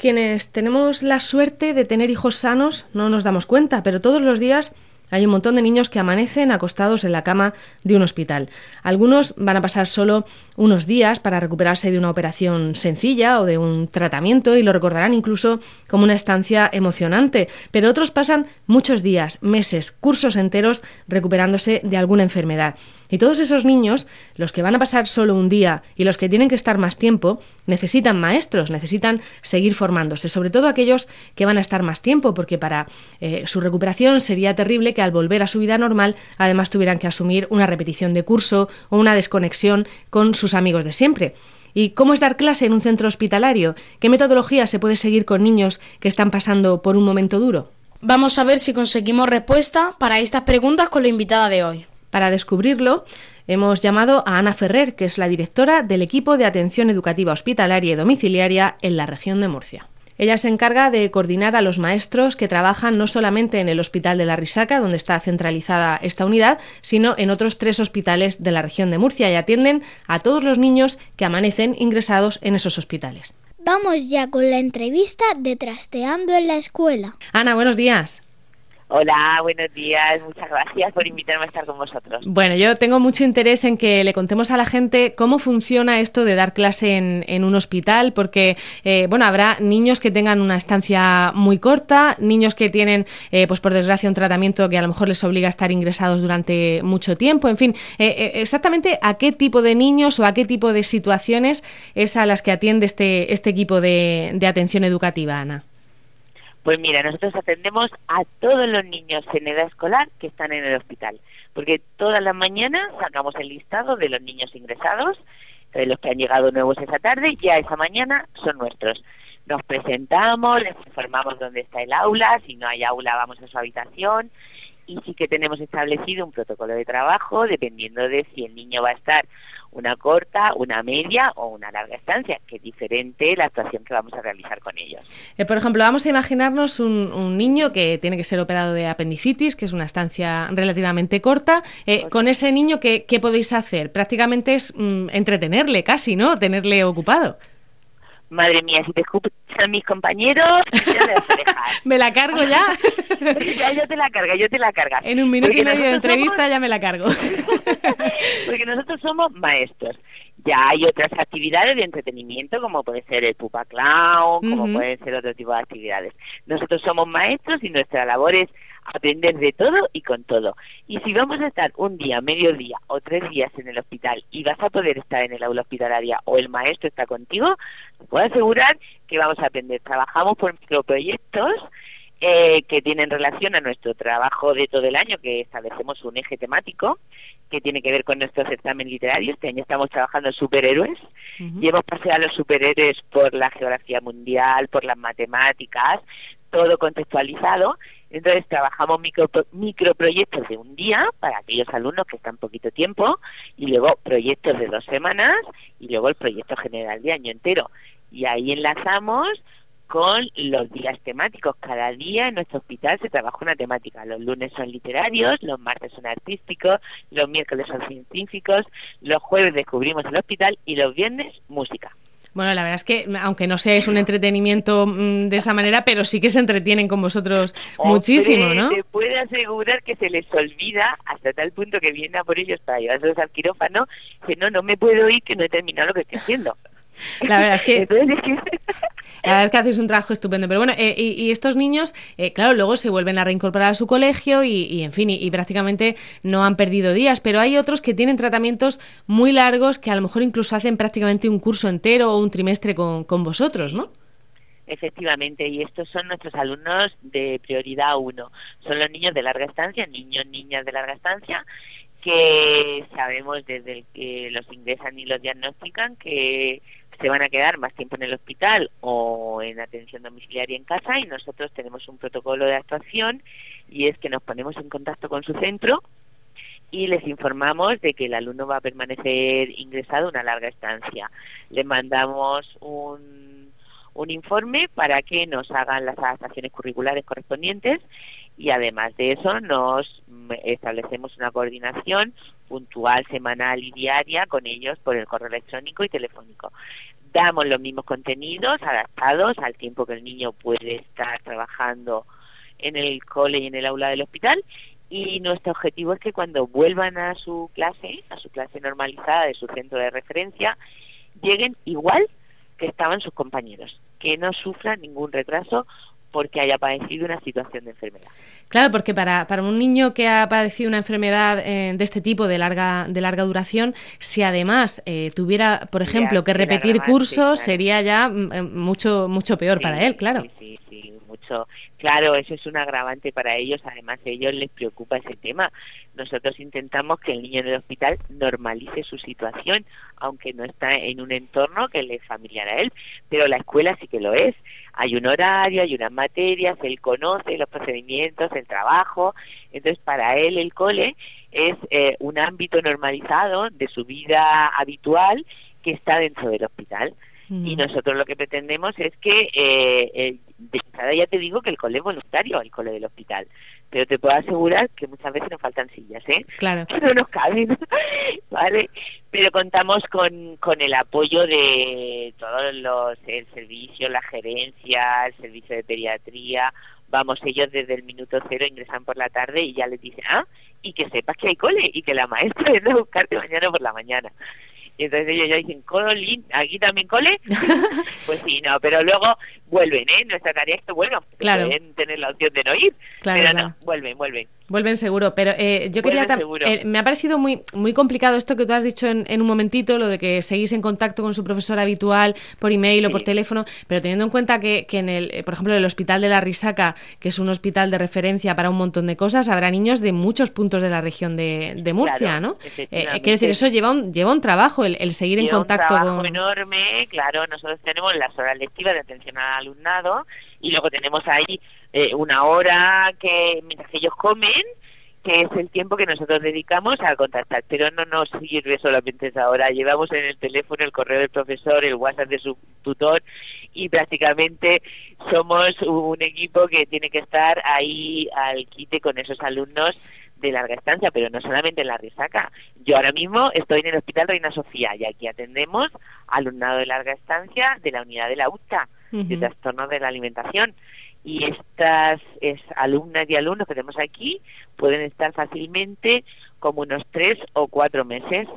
Quienes tenemos la suerte de tener hijos sanos no nos damos cuenta, pero todos los días hay un montón de niños que amanecen acostados en la cama de un hospital. Algunos van a pasar solo unos días para recuperarse de una operación sencilla o de un tratamiento y lo recordarán incluso como una estancia emocionante, pero otros pasan muchos días, meses, cursos enteros recuperándose de alguna enfermedad. Y todos esos niños, los que van a pasar solo un día y los que tienen que estar más tiempo, necesitan maestros, necesitan seguir formándose, sobre todo aquellos que van a estar más tiempo, porque para eh, su recuperación sería terrible que al volver a su vida normal además tuvieran que asumir una repetición de curso o una desconexión con sus amigos de siempre. ¿Y cómo es dar clase en un centro hospitalario? ¿Qué metodología se puede seguir con niños que están pasando por un momento duro? Vamos a ver si conseguimos respuesta para estas preguntas con la invitada de hoy. Para descubrirlo, hemos llamado a Ana Ferrer, que es la directora del equipo de atención educativa hospitalaria y domiciliaria en la región de Murcia. Ella se encarga de coordinar a los maestros que trabajan no solamente en el Hospital de la Risaca, donde está centralizada esta unidad, sino en otros tres hospitales de la región de Murcia y atienden a todos los niños que amanecen ingresados en esos hospitales. Vamos ya con la entrevista de Trasteando en la Escuela. Ana, buenos días. Hola, buenos días. Muchas gracias por invitarme a estar con vosotros. Bueno, yo tengo mucho interés en que le contemos a la gente cómo funciona esto de dar clase en, un hospital, porque, eh, bueno, habrá niños que tengan una estancia muy corta, niños que tienen, eh, pues por desgracia, un tratamiento que a lo mejor les obliga a estar ingresados durante mucho tiempo. En fin, eh, exactamente a qué tipo de niños o a qué tipo de situaciones es a las que atiende este, este equipo de atención educativa, Ana. Pues mira, nosotros atendemos a todos los niños en edad escolar que están en el hospital, porque todas las mañanas sacamos el listado de los niños ingresados, de los que han llegado nuevos esa tarde, ya esa mañana son nuestros. Nos presentamos, les informamos dónde está el aula, si no hay aula vamos a su habitación y sí que tenemos establecido un protocolo de trabajo dependiendo de si el niño va a estar una corta, una media o una larga estancia, que es diferente la actuación que vamos a realizar con ellos. Eh, por ejemplo, vamos a imaginarnos un, niño que tiene que ser operado de apendicitis, que es una estancia relativamente corta. Eh, con ese niño, ¿qué, podéis hacer? Prácticamente es mm, entretenerle casi, ¿no? Tenerle ocupado. Madre mía, si te escuchan mis compañeros, ya me la cargo ya. ya, yo te la carga, yo te la carga. En un minuto y medio de entrevista ya me la cargo. Porque nosotros somos maestros. Ya hay otras actividades de entretenimiento, como puede ser el pupa clown, como pueden ser otro tipo de actividades. Nosotros somos maestros y nuestra labor es aprender de todo y con todo. Y si vamos a estar un día, medio día o tres días en el hospital y vas a poder estar en el aula hospitalaria o el maestro está contigo, te puedo asegurar que vamos a aprender. Trabajamos por microproyectos eh, que tienen relación a nuestro trabajo de todo el año, que establecemos un eje temático que tiene que ver con nuestro certamen literario. Este año estamos trabajando en superhéroes y hemos paseado a los superhéroes por la geografía mundial, por las matemáticas, todo contextualizado. Entonces trabajamos micro, microproyectos de un día para aquellos alumnos que están poquito tiempo y luego proyectos de dos semanas y luego el proyecto general de año entero. Y ahí enlazamos con los días temáticos. Cada día en nuestro hospital se trabaja una temática. Los lunes son literarios, los martes son artísticos, los miércoles son científicos, los jueves descubrimos el hospital y los viernes música. Bueno, la verdad es que, aunque no sea es un entretenimiento mm, de esa manera, pero sí que se entretienen con vosotros muchísimo, ¿no? Te puede asegurar que se les olvida hasta tal punto que vienen a por ellos para llevarlos al quirófano, que no, no me puedo ir, que no he terminado lo que estoy haciendo. La verdad es que... La verdad es que hacéis un trabajo estupendo. Pero bueno, eh, y, estos niños, eh, claro, luego se vuelven a reincorporar a su colegio y, en fin, y, prácticamente no han perdido días. Pero hay otros que tienen tratamientos muy largos que a lo mejor incluso hacen prácticamente un curso entero o un trimestre con, con vosotros, ¿no? Efectivamente, y estos son nuestros alumnos de prioridad 1. Son los niños de larga estancia, niños, niñas de larga estancia, que sabemos desde el que los ingresan y los diagnostican que se van a quedar más tiempo en el hospital o en atención domiciliaria en casa y nosotros tenemos un protocolo de actuación y es que nos ponemos en contacto con su centro y les informamos de que el alumno va a permanecer ingresado una larga estancia. Le mandamos un, informe para que nos hagan las adaptaciones curriculares correspondientes y además de eso nos establecemos una coordinación puntual, semanal y diaria con ellos por el correo electrónico y telefónico. Damos los mismos contenidos adaptados al tiempo que el niño puede estar trabajando en el cole y en el aula del hospital. Y nuestro objetivo es que cuando vuelvan a su clase, a su clase normalizada de su centro de referencia, lleguen igual que estaban sus compañeros, que no sufran ningún retraso porque haya padecido una situación de enfermedad. Claro, porque para, para un niño que ha padecido una enfermedad eh, de este tipo, de larga, de larga duración, si además eh, tuviera, por ejemplo, que repetir cursos, sería ya mm, eh, mucho, mucho peor para él, claro. Sí, sí, Claro, eso es un agravante para ellos, además a ellos les preocupa ese tema. Nosotros intentamos que el niño en el hospital normalice su situación, aunque no está en un entorno que le es familiar a él, pero la escuela sí que lo es hay un horario, hay unas materias, él conoce los procedimientos, el trabajo, entonces para él el cole es eh, un ámbito normalizado de su vida habitual que está dentro del hospital. Y nosotros lo que pretendemos es que, eh, de entrada ya te digo que el cole es voluntario, el cole del hospital, pero te puedo asegurar que muchas veces nos faltan sillas, ¿eh? Claro. Que no nos caben, ¿vale? Pero contamos con, con el apoyo de todos los, el servicio, la gerencia, el servicio de pediatría, vamos, ellos desde el minuto cero ingresan por la tarde y ya les dicen, ah, y que sepas que hay cole y que la maestra viene a buscarte mañana por la mañana. Y entonces ellos ya dicen, ¿Colin? ¿Aquí también cole? pues sí, no, pero luego vuelven, ¿eh? Nuestra tarea es que, bueno, claro. pueden tener la opción de no ir, claro, pero no, vuelven, vuelven. Vuelven seguro, pero eh, yo quería eh, me ha parecido muy muy complicado esto que tú has dicho en, un momentito, lo de que seguís en contacto con su profesor habitual por email o por teléfono, pero teniendo en cuenta que, que en el, eh, por ejemplo, el hospital de la Risaca, que es un hospital de referencia para un montón de cosas, habrá niños de muchos puntos de la región de, de Murcia, ¿no? quiere decir, eso lleva un, lleva un trabajo, el, seguir en contacto un trabajo enorme, claro, nosotros tenemos las horas lectivas de atención al alumnado y luego tenemos ahí eh, una hora que mientras ellos comen que es el tiempo que nosotros dedicamos a contactar, pero no nos sirve solamente esa hora. Llevamos en el teléfono el correo del profesor, el WhatsApp de su tutor y prácticamente somos un equipo que tiene que estar ahí al quite con esos alumnos de larga estancia, pero no solamente en la risaca. Yo ahora mismo estoy en el Hospital Reina Sofía y aquí atendemos alumnado de larga estancia de la unidad de la UTA, de trastornos de la alimentación. Y estas alumnas y alumnos que tenemos aquí pueden estar fácilmente como unos tres o cuatro meses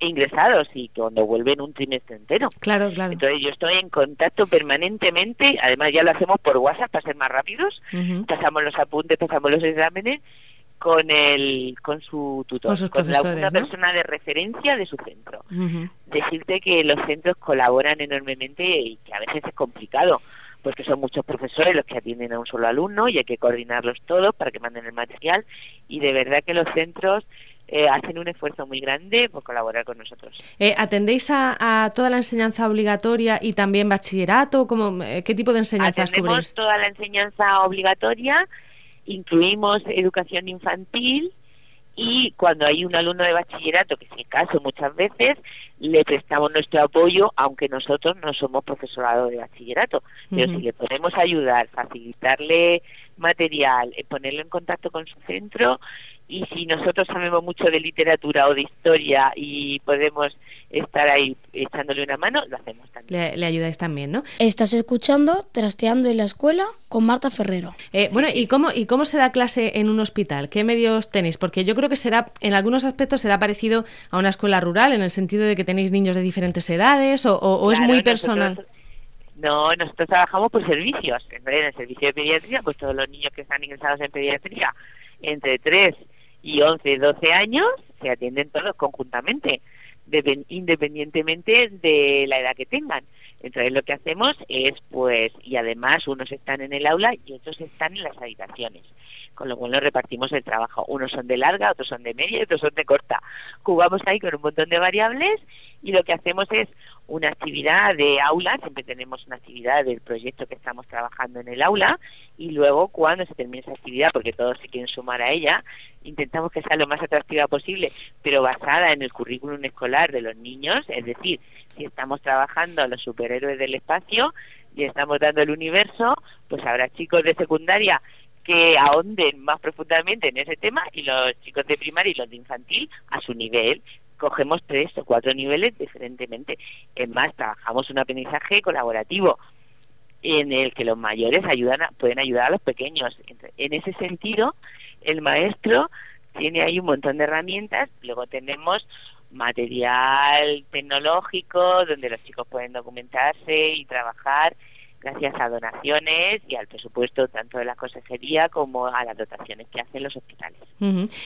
ingresados y cuando vuelven un trimestre entero. Claro, claro. Entonces yo estoy en contacto permanentemente, además ya lo hacemos por WhatsApp para ser más rápidos, pasamos los apuntes, pasamos los exámenes con el con su tutor, con, la, una persona de referencia de su centro. Decirte que los centros colaboran enormemente y que a veces es complicado pues que son muchos profesores los que atienden a un solo alumno y hay que coordinarlos todos para que manden el material y de verdad que los centros eh, hacen un esfuerzo muy grande por colaborar con nosotros. Eh, ¿Atendéis a, toda la enseñanza obligatoria y también bachillerato? ¿Cómo, eh, ¿Qué tipo de enseñanzas Atendemos toda la enseñanza obligatoria, incluimos educación infantil, y cuando hay un alumno de bachillerato, que es el caso muchas veces, le prestamos nuestro apoyo, aunque nosotros no somos profesorado de bachillerato. Pero si le podemos ayudar, facilitarle material, eh, ponerlo en contacto con su centro y si nosotros sabemos mucho de literatura o de historia y podemos estar ahí echándole una mano, lo hacemos también. Le, ayudáis también, ¿no? Estás escuchando Trasteando en la Escuela con Marta Ferrero. Eh, bueno, ¿y cómo, ¿y cómo se da clase en un hospital? ¿Qué medios tenéis? Porque yo creo que será, en algunos aspectos será parecido a una escuela rural, en el sentido de que tenéis niños de diferentes edades o, es muy personal. No, nosotros trabajamos por servicios. En el servicio de pediatría, pues todos los niños que están ingresados en pediatría entre 3 y 11, 12 años se atienden todos conjuntamente, independientemente de la edad que tengan. Entonces lo que hacemos es, pues, y además unos están en el aula y otros están en las habitaciones con lo cual nos repartimos el trabajo. Unos son de larga, otros son de media y otros son de corta. Jugamos ahí con un montón de variables y lo que hacemos es una actividad de aula, siempre tenemos una actividad del proyecto que estamos trabajando en el aula y luego cuando se termine esa actividad, porque todos se quieren sumar a ella, intentamos que sea lo más atractiva posible, pero basada en el currículum escolar de los niños, es decir, si estamos trabajando los superhéroes del espacio y estamos dando el universo, pues habrá chicos de secundaria que ahonden más profundamente en ese tema y los chicos de primaria y los de infantil a su nivel. Cogemos tres o cuatro niveles diferentemente. Es más, trabajamos un aprendizaje colaborativo en el que los mayores ayudan pueden ayudar a los pequeños. En ese sentido, el maestro tiene ahí un montón de herramientas. Luego tenemos material tecnológico donde los chicos pueden documentarse y trabajar gracias a donaciones y al presupuesto tanto de la consejería como a las dotaciones que hacen los hospitales.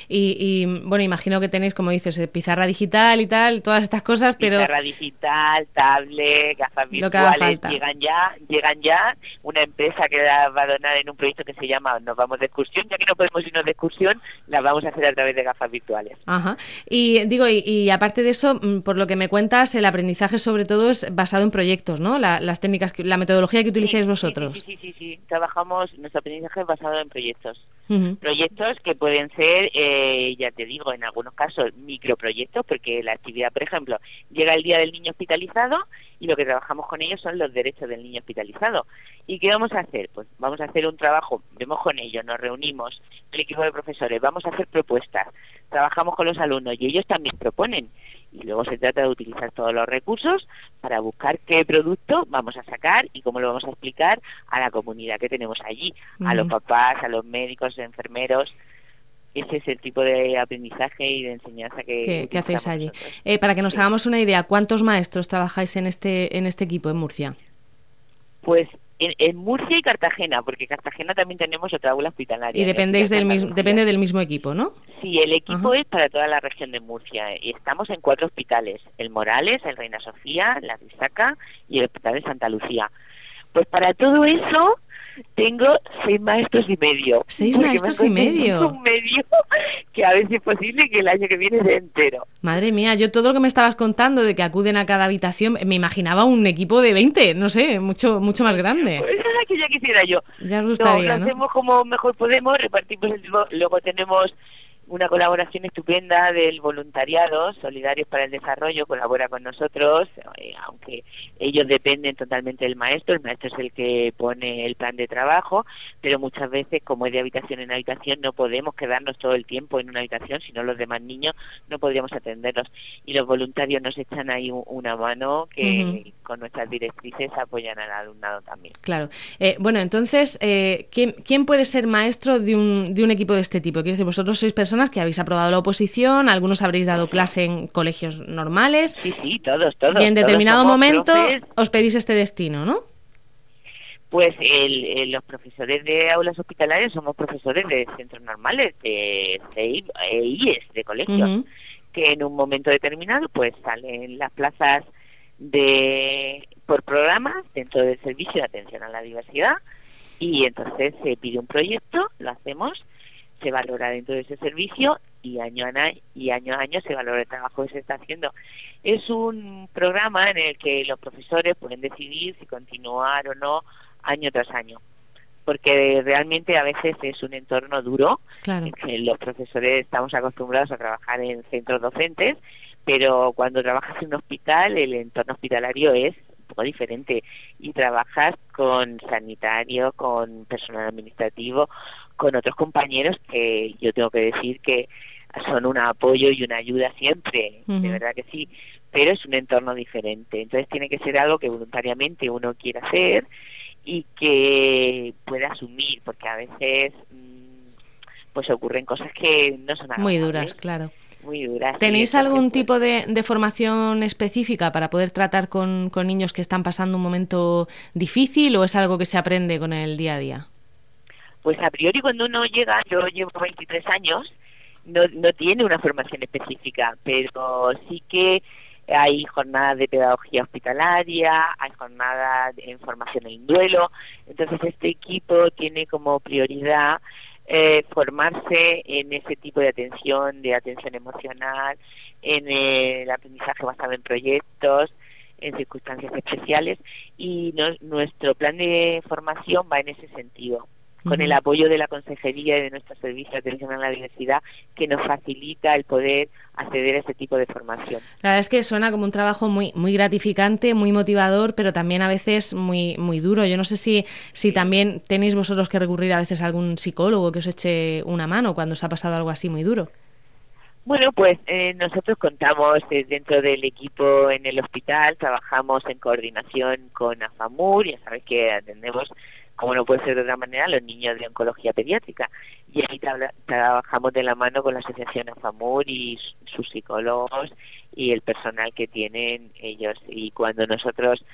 y, bueno, imagino que tenéis, como dices, eh, pizarra digital y tal, todas estas cosas, pero... Pizarra digital, tablet, gafas virtuales, llegan ya, llegan ya. Una empresa que las va a donar en un proyecto que se llama Nos vamos de excursión, ya que no podemos irnos de excursión, las vamos a hacer a través de gafas virtuales. Ajá. Y digo, y, aparte de eso, mm, por lo que me cuentas, el aprendizaje sobre todo es basado en proyectos, ¿no? las técnicas, la metodología que utilicéis vosotros. Sí, sí, sí, Trabajamos, nuestro aprendizaje es basado en proyectos. Proyectos que pueden ser, eh, ya te digo, en algunos casos microproyectos, porque la actividad, por ejemplo, llega el día del niño hospitalizado y lo que trabajamos con ellos son los derechos del niño hospitalizado. ¿Y qué vamos a hacer? Pues vamos a hacer un trabajo, vemos con ellos, nos reunimos, el equipo de profesores, vamos a hacer propuestas, trabajamos con los alumnos y ellos también proponen y luego se trata de utilizar todos los recursos para buscar qué producto vamos a sacar y cómo lo vamos a explicar a la comunidad que tenemos allí, a los papás, a los médicos, enfermeros. Ese es el tipo de aprendizaje y de enseñanza que, ¿Qué, hacéis allí. Eh, para que nos hagamos una idea, ¿cuántos maestros trabajáis en este, en este equipo en Murcia? Pues en, Murcia y Cartagena, porque Cartagena también tenemos otra aula hospitalaria. Y dependéis del mismo, depende del mismo equipo, ¿no? Sí, el equipo es para toda la región de Murcia y estamos en cuatro hospitales, el Morales, el Reina Sofía, la Risaca y el Hospital de Santa Lucía. Pues para todo eso tengo seis maestros y medio. Seis maestros y medio. Un medio que a ver si es posible que el año que viene sea entero. Madre mía, yo todo lo que me estabas contando de que acuden a cada habitación, me imaginaba un equipo de 20, no sé, mucho mucho más grande. Pues es que ya quisiera yo. Ya os gustaría, lo hacemos como mejor podemos, repartimos el luego tenemos una colaboración estupenda del voluntariado Solidarios para el Desarrollo, colabora con nosotros, eh, aunque ellos dependen totalmente del maestro, el maestro es el que pone el plan de trabajo, pero muchas veces, como es de habitación en habitación, no podemos quedarnos todo el tiempo en una habitación, sino los demás niños no podríamos atenderlos. Y los voluntarios nos echan ahí una mano que con nuestras directrices apoyan al alumnado también. Claro. Eh, bueno, entonces, eh, ¿quién, ¿quién, puede ser maestro de un, de un equipo de este tipo? Quiero decir, vosotros sois personas que habéis aprobado la oposición, algunos habréis dado clase en colegios normales. Sí, sí, todos, todos. Y en determinado momento os pedís este destino, ¿no? Pues los profesores de aulas hospitalarias somos profesores de centros normales, de CEIP e IES, de colegios, que en un momento determinado pues salen las plazas de por programas dentro del servicio de atención a la diversidad y entonces se pide un proyecto, lo hacemos se valora dentro de ese servicio y año a año, y año a año se valora el trabajo que se está haciendo. Es un programa en el que los profesores pueden decidir si continuar o no año tras año porque realmente a veces es un entorno duro, claro. que los profesores estamos acostumbrados a trabajar en centros docentes, pero cuando trabajas en un hospital el entorno hospitalario es un poco diferente y trabajas con sanitario, con personal administrativo, con otros compañeros que yo tengo que decir que son un apoyo y una ayuda siempre, de verdad que sí, pero es un entorno diferente. Entonces tiene que ser algo que voluntariamente uno quiera hacer y que pueda asumir, porque a veces mm, pues ocurren cosas que no son muy duras, claro. Muy duras. ¿Tenéis algún tipo de, de, formación específica para poder tratar con, con niños que están pasando un momento difícil o es algo que se aprende con el día a día? Pues a priori cuando uno llega, yo llevo 23 años, no, no tiene una formación específica, pero sí que hay jornadas de pedagogía hospitalaria, hay jornadas en formación en duelo, entonces este equipo tiene como prioridad eh, formarse en ese tipo de atención, de atención emocional, en el aprendizaje basado en proyectos, en circunstancias especiales y nuestro plan de formación va en ese sentido con el apoyo de la Consejería y de nuestro servicio de atención a la diversidad, que nos facilita el poder acceder a ese tipo de formación. La verdad es que suena como un trabajo muy muy gratificante, muy motivador, pero también a veces muy muy duro. Yo no sé si si también tenéis vosotros que recurrir a veces a algún psicólogo que os eche una mano cuando os ha pasado algo así muy duro. Bueno, pues eh, nosotros contamos eh, dentro del equipo en el hospital, trabajamos en coordinación con AFAMUR, ya sabes que atendemos como no puede ser de otra manera, los niños de oncología pediátrica. Y ahí trabajamos de la mano con la Asociación AFAMUR y sus psicólogos y el personal que tienen ellos. Y cuando nosotros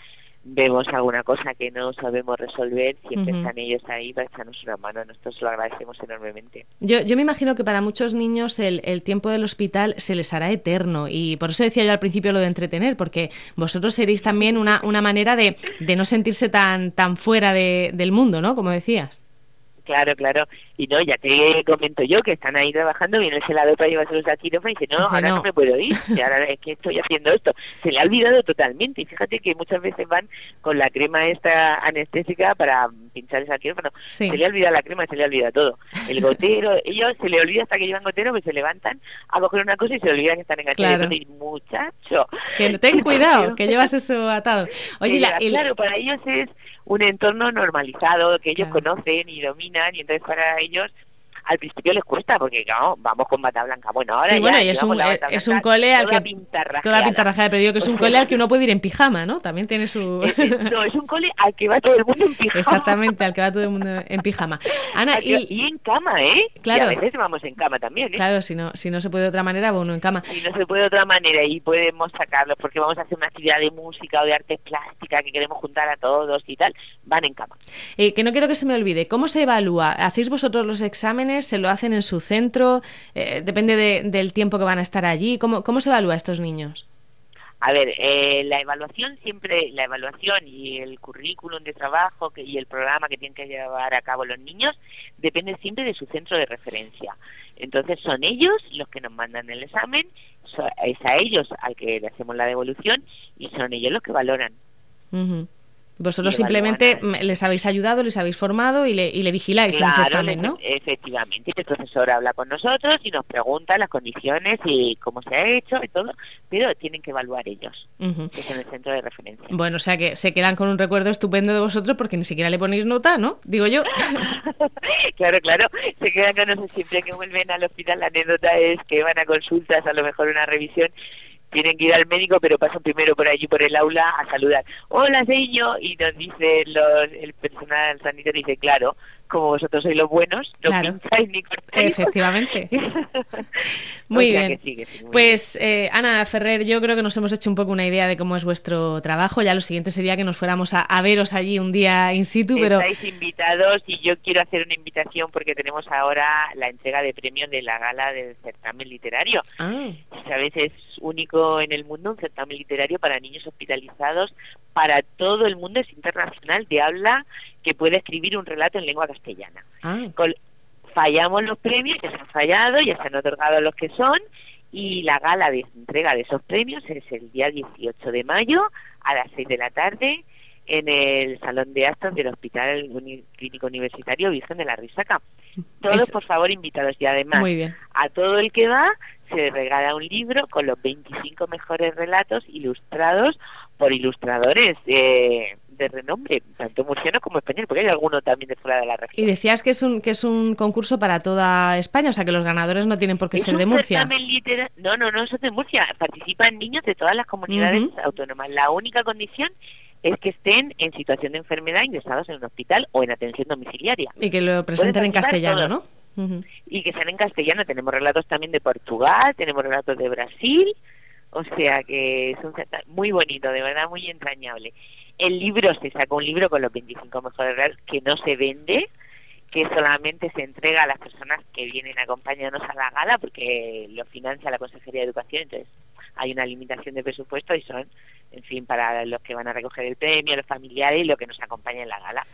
vemos alguna cosa que no sabemos resolver, siempre están ellos ahí para echarnos una mano. Nosotros lo agradecemos enormemente. Yo, yo me imagino que para muchos niños el, el, tiempo del hospital se les hará eterno y por eso decía yo al principio lo de entretener, porque vosotros seréis también una, una manera de, de no sentirse tan, tan fuera de, del mundo, ¿no? Como decías. Claro, claro. Y no, ya te comento yo que están ahí trabajando, viene el celador para llevárselos a quirófano y dice, no, ahora no. me puedo ir, y ahora es que estoy haciendo esto. Se le ha olvidado totalmente. Y fíjate que muchas veces van con la crema esta anestésica para pinchar esa quirófano. Se le ha olvidado la crema, se le olvida todo. El gotero, ellos se le olvida hasta que llevan gotero, pues se levantan a coger una cosa y se olvidan que están enganchados. Claro. Y muchacho. Que ten cuidado, que llevas eso atado. Oye, claro, para ellos es un entorno normalizado que ellos conocen y dominan y entonces para ellos ellos al principio les cuesta porque claro, vamos con bata blanca. Bueno, ahora sí, bueno, es un, eh, es un cole al que toda la pintarrajeada, pero digo que es un cole al que uno puede ir en pijama, ¿no? También tiene su No, es un cole al que va todo el mundo en pijama. Exactamente, al que va todo el mundo en pijama. Ana, y, en cama, ¿eh? Claro. Y a veces vamos en cama también, ¿eh? Claro, si no si no se puede de otra manera, va uno en cama. Si no se puede de otra manera y podemos sacarlos porque vamos a hacer una actividad de música o de arte plástica que queremos juntar a todos y tal, van en cama. Eh, que no quiero que se me olvide, ¿cómo se evalúa? ¿Hacéis vosotros los exámenes? ¿Se lo hacen en su centro? Eh, ¿Depende del tiempo que van a estar allí? ¿Cómo, cómo se evalúa a estos niños? A ver, eh, la evaluación siempre, la evaluación y el currículum de trabajo que, y el programa que tienen que llevar a cabo los niños depende siempre de su centro de referencia. Entonces son ellos los que nos mandan el examen, es a ellos al que le hacemos la devolución y son ellos los que valoran. Vosotros simplemente les habéis ayudado, les habéis formado y le, y le vigiláis en ese examen, ¿no? Efectivamente, el profesor habla con nosotros y nos pregunta las condiciones y cómo se ha hecho y todo, pero tienen que evaluar ellos, que es en el centro de referencia. Bueno, o sea que se quedan con un recuerdo estupendo de vosotros porque ni siquiera le ponéis nota, ¿no? Digo yo. claro, claro, se quedan con nosotros siempre que vuelven al hospital. La anécdota es que van a consultas, a lo mejor una revisión tienen que ir al médico, pero pasan primero por allí, por el aula, a saludar. Hola, señor, y nos dice los, el personal sanitario, dice, claro, como vosotros sois los buenos, no claro. ni Efectivamente. muy bien. pues eh, Ana Ferrer, yo creo que nos hemos hecho un poco una idea de cómo es vuestro trabajo. Ya lo siguiente sería que nos fuéramos a, veros allí un día in situ, pero... Estáis invitados y yo quiero hacer una invitación porque tenemos ahora la entrega de premios de la gala del certamen literario. Ah. Sabes, es único en el mundo un certamen literario para niños hospitalizados para todo el mundo, es internacional, de habla que puede escribir un relato en lengua castellana. Ah. fallamos los premios, ya se han fallado, ya se han otorgado los que son, y la gala de entrega de esos premios es el día 18 de mayo a las 6 de la tarde en el Salón de Actos del Hospital Clínico Universitario Virgen de la Risaca. Todos, por favor, invitados y además a todo el que va se regala un libro con los 25 mejores relatos ilustrados por ilustradores de renombre, tanto murciano como español, porque hay alguno también de fuera de la región. Y decías que es un que es un concurso para toda España, o sea que los ganadores no tienen por qué ser de Murcia. No, no, no, son de Murcia. Participan niños de todas las comunidades autónomas. La única condición es que estén en situación de enfermedad ingresados en un hospital o en atención domiciliaria. Y que lo presenten en castellano, ¿no? Y que sean en castellano. Tenemos relatos también de Portugal, tenemos relatos de Brasil, o sea que es un muy bonito, de verdad muy entrañable. El libro se sacó un libro con los 25 mejores relatos que no se vende, que solamente se entrega a las personas que vienen a acompañarnos a la gala porque lo financia la Consejería de Educación, entonces hay una limitación de presupuesto y son, en fin, para los que van a recoger el premio, los familiares y lo que nos acompaña en la gala.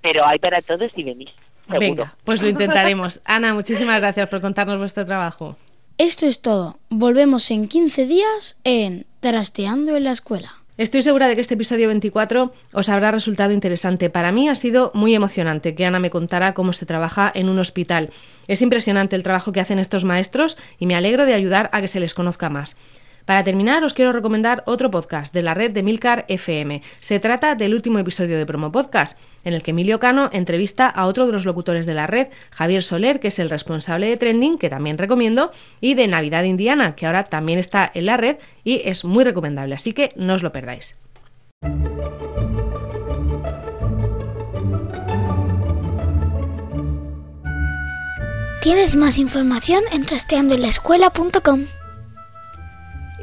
Pero hay para todos y venís. Seguro. Venga, pues lo intentaremos. Ana, muchísimas gracias por contarnos vuestro trabajo. Esto es todo. Volvemos en 15 días en Trasteando en la Escuela. Estoy segura de que este episodio 24 os habrá resultado interesante. Para mí ha sido muy emocionante que Ana me contara cómo se trabaja en un hospital. Es impresionante el trabajo que hacen estos maestros y me alegro de ayudar a que se les conozca más. Para terminar, os quiero recomendar otro podcast de la red de Milcar FM. Se trata del último episodio de Promo Podcast, en el que Emilio Cano entrevista a otro de los locutores de la red, Javier Soler, que es el responsable de Trending, que también recomiendo, y de Navidad Indiana, que ahora también está en la red y es muy recomendable, así que no os lo perdáis. Tienes más información en trasteandoenlaescuela.com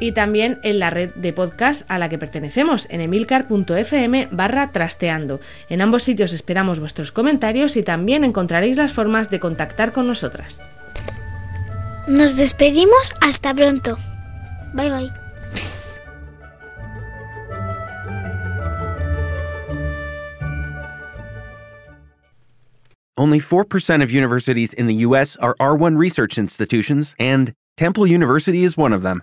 y también en la red de podcast a la que pertenecemos, en emilcar.fm barra trasteando. En ambos sitios esperamos vuestros comentarios y también encontraréis las formas de contactar con nosotras. Nos despedimos hasta pronto. Bye bye. Only 4% of universities in the US are R1 research institutions, and Temple University is one of them.